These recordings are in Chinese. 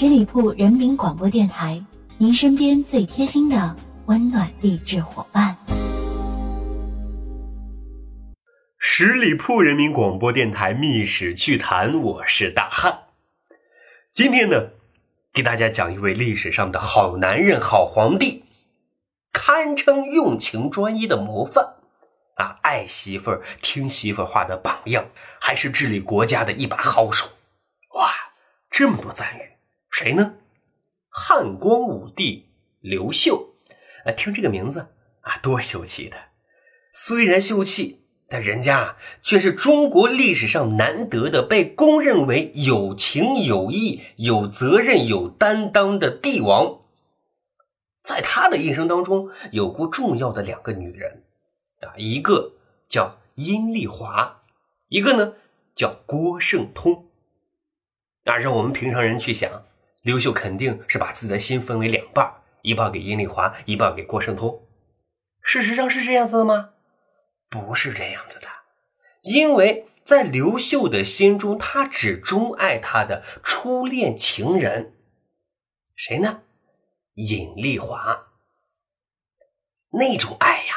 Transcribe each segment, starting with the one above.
十里铺人民广播电台，您身边最贴心的温暖励志伙伴。十里铺人民广播电台《密史趣谈》，我是大汉。今天呢，给大家讲一位历史上的好男人、好皇帝，堪称用情专一的模范啊！爱媳妇儿、听媳妇话的榜样，还是治理国家的一把好手。哇，这么多赞誉！谁呢？汉光武帝刘秀，啊，听这个名字啊，多秀气的！虽然秀气，但人家却是中国历史上难得的被公认为有情有义、有责任、有担当的帝王。在他的一生当中，有过重要的两个女人，啊，一个叫阴丽华，一个呢叫郭圣通。啊，让我们平常人去想。刘秀肯定是把自己的心分为两半，一半给阴丽华，一半给郭圣通。事实上是这样子的吗？不是这样子的，因为在刘秀的心中，他只钟爱他的初恋情人，谁呢？尹丽华。那种爱呀，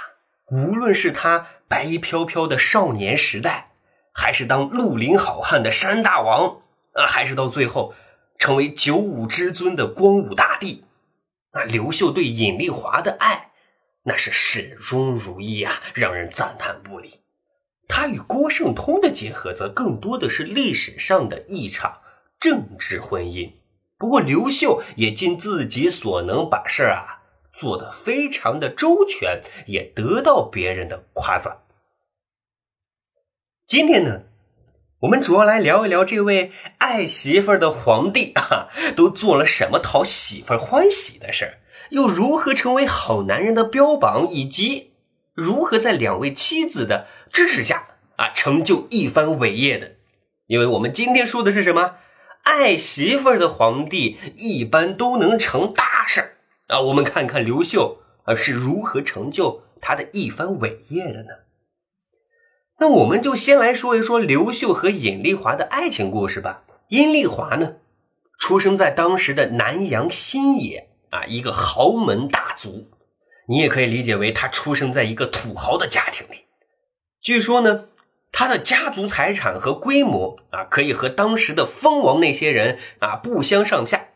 无论是他白衣飘飘的少年时代，还是当绿林好汉的山大王啊，还是到最后。成为九五之尊的光武大帝，那刘秀对尹丽华的爱，那是始终如一啊，让人赞叹不已。他与郭圣通的结合，则更多的是历史上的一场政治婚姻。不过，刘秀也尽自己所能把事儿啊做得非常的周全，也得到别人的夸赞。今天呢？我们主要来聊一聊这位爱媳妇儿的皇帝 啊，都做了什么讨媳妇儿欢喜的事儿，又如何成为好男人的标榜，以及如何在两位妻子的支持下啊，成就一番伟业的。因为我们今天说的是什么？爱媳妇儿的皇帝一般都能成大事啊。我们看看刘秀啊是如何成就他的一番伟业的呢？那我们就先来说一说刘秀和尹丽华的爱情故事吧。尹丽华呢，出生在当时的南阳新野啊，一个豪门大族，你也可以理解为他出生在一个土豪的家庭里。据说呢，他的家族财产和规模啊，可以和当时的蜂王那些人啊不相上下。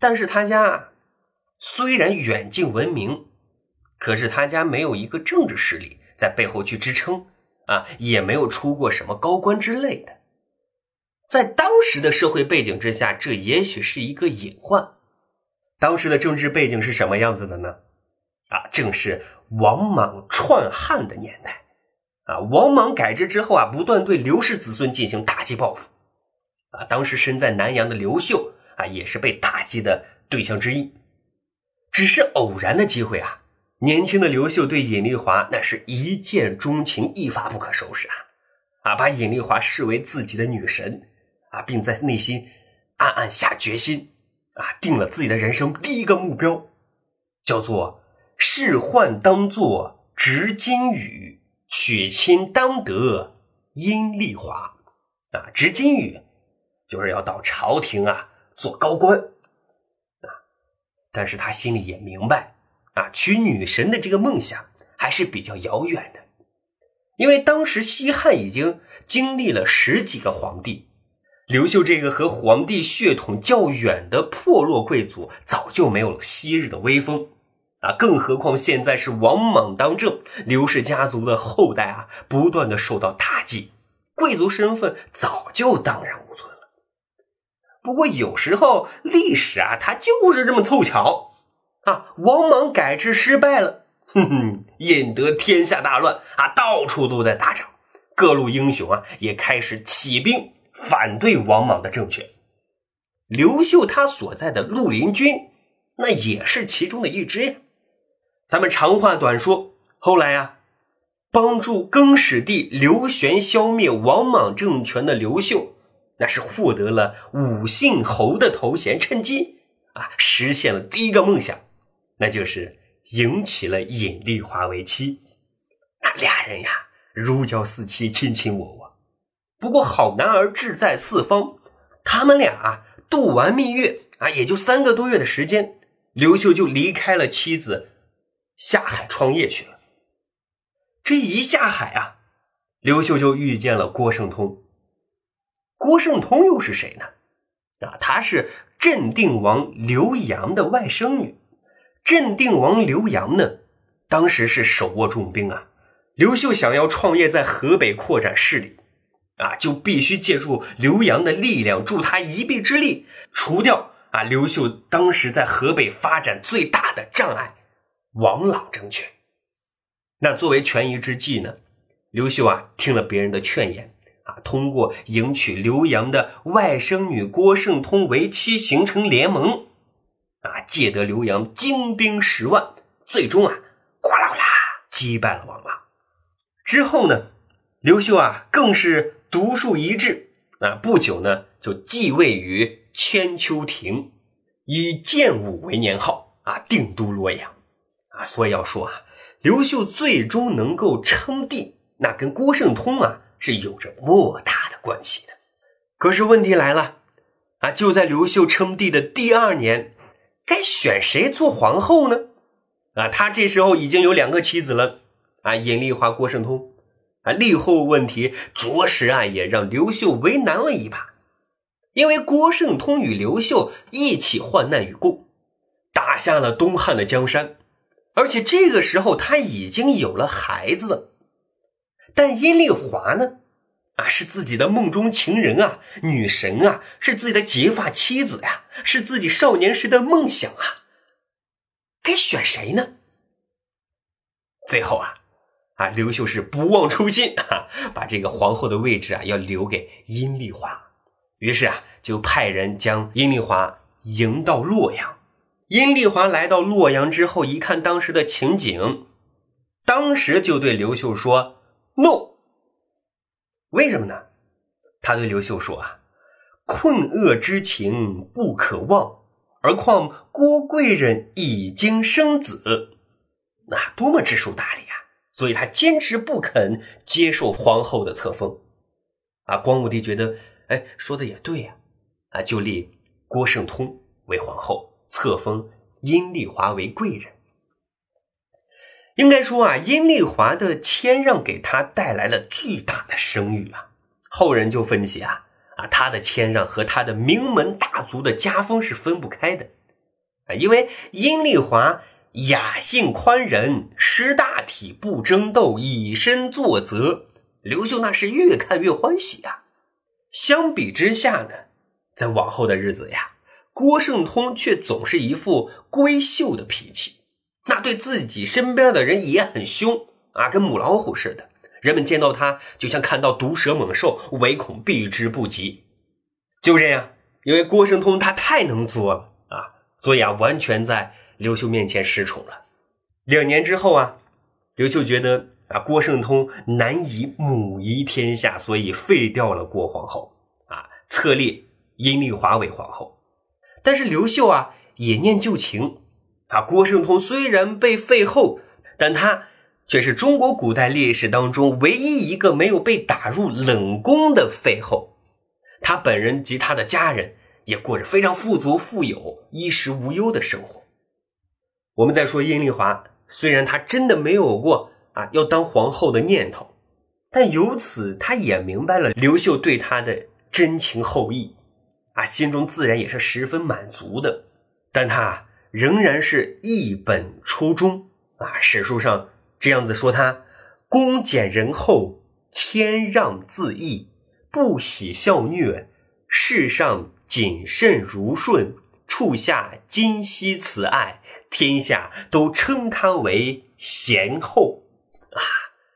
但是他家虽然远近闻名，可是他家没有一个政治势力。在背后去支撑啊，也没有出过什么高官之类的。在当时的社会背景之下，这也许是一个隐患。当时的政治背景是什么样子的呢？啊，正是王莽篡汉的年代。啊，王莽改制之后啊，不断对刘氏子孙进行打击报复。啊，当时身在南阳的刘秀啊，也是被打击的对象之一。只是偶然的机会啊。年轻的刘秀对尹丽华那是一见钟情，一发不可收拾啊！啊，把尹丽华视为自己的女神啊，并在内心暗暗下决心啊，定了自己的人生第一个目标，叫做“仕宦当作执金羽，娶亲当得阴丽华”。啊，执金羽就是要到朝廷啊做高官啊，但是他心里也明白。啊，娶女神的这个梦想还是比较遥远的，因为当时西汉已经经历了十几个皇帝，刘秀这个和皇帝血统较远的破落贵族早就没有了昔日的威风啊！更何况现在是王莽当政，刘氏家族的后代啊不断的受到打击，贵族身份早就荡然无存了。不过有时候历史啊，它就是这么凑巧。啊，王莽改制失败了，哼哼，引得天下大乱啊，到处都在打仗，各路英雄啊也开始起兵反对王莽的政权。刘秀他所在的绿林军，那也是其中的一支呀。咱们长话短说，后来啊，帮助更始帝刘玄消灭王莽政权的刘秀，那是获得了武信侯的头衔，趁机啊实现了第一个梦想。那就是迎娶了尹丽华为妻，那俩人呀如胶似漆，卿卿我我。不过好男儿志在四方，他们俩啊度完蜜月啊，也就三个多月的时间，刘秀就离开了妻子，下海创业去了。这一下海啊，刘秀就遇见了郭圣通。郭圣通又是谁呢？啊，他是镇定王刘阳的外甥女。镇定王刘阳呢，当时是手握重兵啊。刘秀想要创业在河北扩展势力，啊，就必须借助刘阳的力量，助他一臂之力，除掉啊刘秀当时在河北发展最大的障碍——王朗政权。那作为权宜之计呢，刘秀啊听了别人的劝言。啊，通过迎娶刘阳的外甥女郭圣通为妻，形成联盟，借得刘洋精兵十万，最终啊，哗啦哗啦击败了王朗。之后呢，刘秀啊更是独树一帜，啊，不久呢就继位于千秋亭，以建武为年号，啊，定都洛阳，啊，所以要说啊，刘秀最终能够称帝，那跟郭圣通啊。是有着莫大的关系的，可是问题来了，啊，就在刘秀称帝的第二年，该选谁做皇后呢？啊，他这时候已经有两个妻子了，啊，尹丽华、郭圣通，啊，立后问题着实啊也让刘秀为难了一把，因为郭圣通与刘秀一起患难与共，打下了东汉的江山，而且这个时候他已经有了孩子。但阴丽华呢？啊，是自己的梦中情人啊，女神啊，是自己的结发妻子呀，是自己少年时的梦想啊。该选谁呢？最后啊，啊，刘秀是不忘初心啊，把这个皇后的位置啊要留给阴丽华。于是啊，就派人将阴丽华迎到洛阳。阴丽华来到洛阳之后，一看当时的情景，当时就对刘秀说。no，为什么呢？他对刘秀说啊：“困厄之情不可忘，而况郭贵人已经生子，那多么知书达理啊！所以他坚持不肯接受皇后的册封。啊，光武帝觉得，哎，说的也对呀，啊，就立郭圣通为皇后，册封阴丽华为贵人。”应该说啊，阴丽华的谦让给他带来了巨大的声誉啊。后人就分析啊，啊，他的谦让和他的名门大族的家风是分不开的啊。因为阴丽华雅性宽仁，识大体，不争斗，以身作则，刘秀那是越看越欢喜啊。相比之下呢，在往后的日子呀，郭圣通却总是一副闺秀的脾气。那对自己身边的人也很凶啊，跟母老虎似的。人们见到他就像看到毒蛇猛兽，唯恐避之不及。就这样，因为郭圣通他太能作了啊，所以啊，完全在刘秀面前失宠了。两年之后啊，刘秀觉得啊，郭圣通难以母仪天下，所以废掉了郭皇后啊，册立阴丽华为皇后。但是刘秀啊，也念旧情。啊，郭圣通虽然被废后，但他却是中国古代历史当中唯一一个没有被打入冷宫的废后。他本人及他的家人也过着非常富足、富有、衣食无忧的生活。我们再说阴丽华，虽然她真的没有过啊要当皇后的念头，但由此她也明白了刘秀对她的真情厚谊，啊，心中自然也是十分满足的。但她。仍然是一本初衷啊！史书上这样子说他：恭俭仁厚，谦让自义，不喜笑虐，世上谨慎如顺，处下今昔慈爱，天下都称他为贤后啊！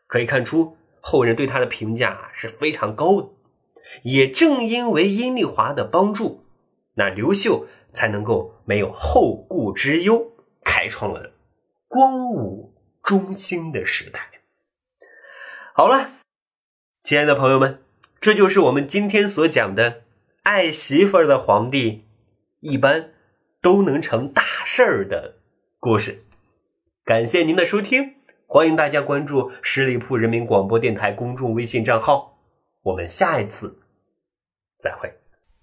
可以看出后人对他的评价是非常高的。也正因为阴丽华的帮助，那刘秀。才能够没有后顾之忧，开创了光武中兴的时代。好了，亲爱的朋友们，这就是我们今天所讲的爱媳妇儿的皇帝一般都能成大事儿的故事。感谢您的收听，欢迎大家关注十里铺人民广播电台公众微信账号。我们下一次再会。